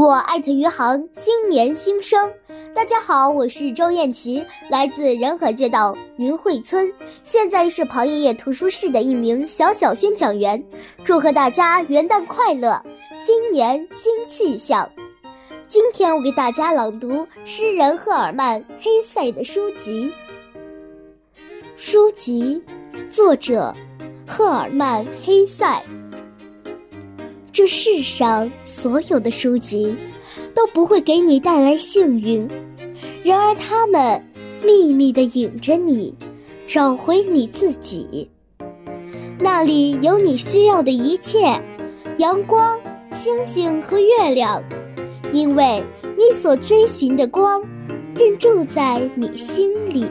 我艾特余杭，新年新生。大家好，我是周艳琪，来自仁和街道云汇村，现在是庞爷爷图书室的一名小小宣讲员。祝贺大家元旦快乐，新年新气象。今天我给大家朗读诗人赫尔曼·黑塞的书籍。书籍，作者赫尔曼·黑塞。这世上所有的书籍都不会给你带来幸运，然而它们秘密地引着你，找回你自己。那里有你需要的一切：阳光、星星和月亮，因为你所追寻的光正住在你心里。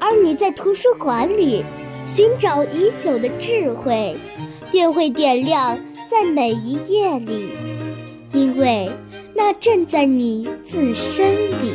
而你在图书馆里寻找已久的智慧，便会点亮。在每一夜里，因为那正在你自身里。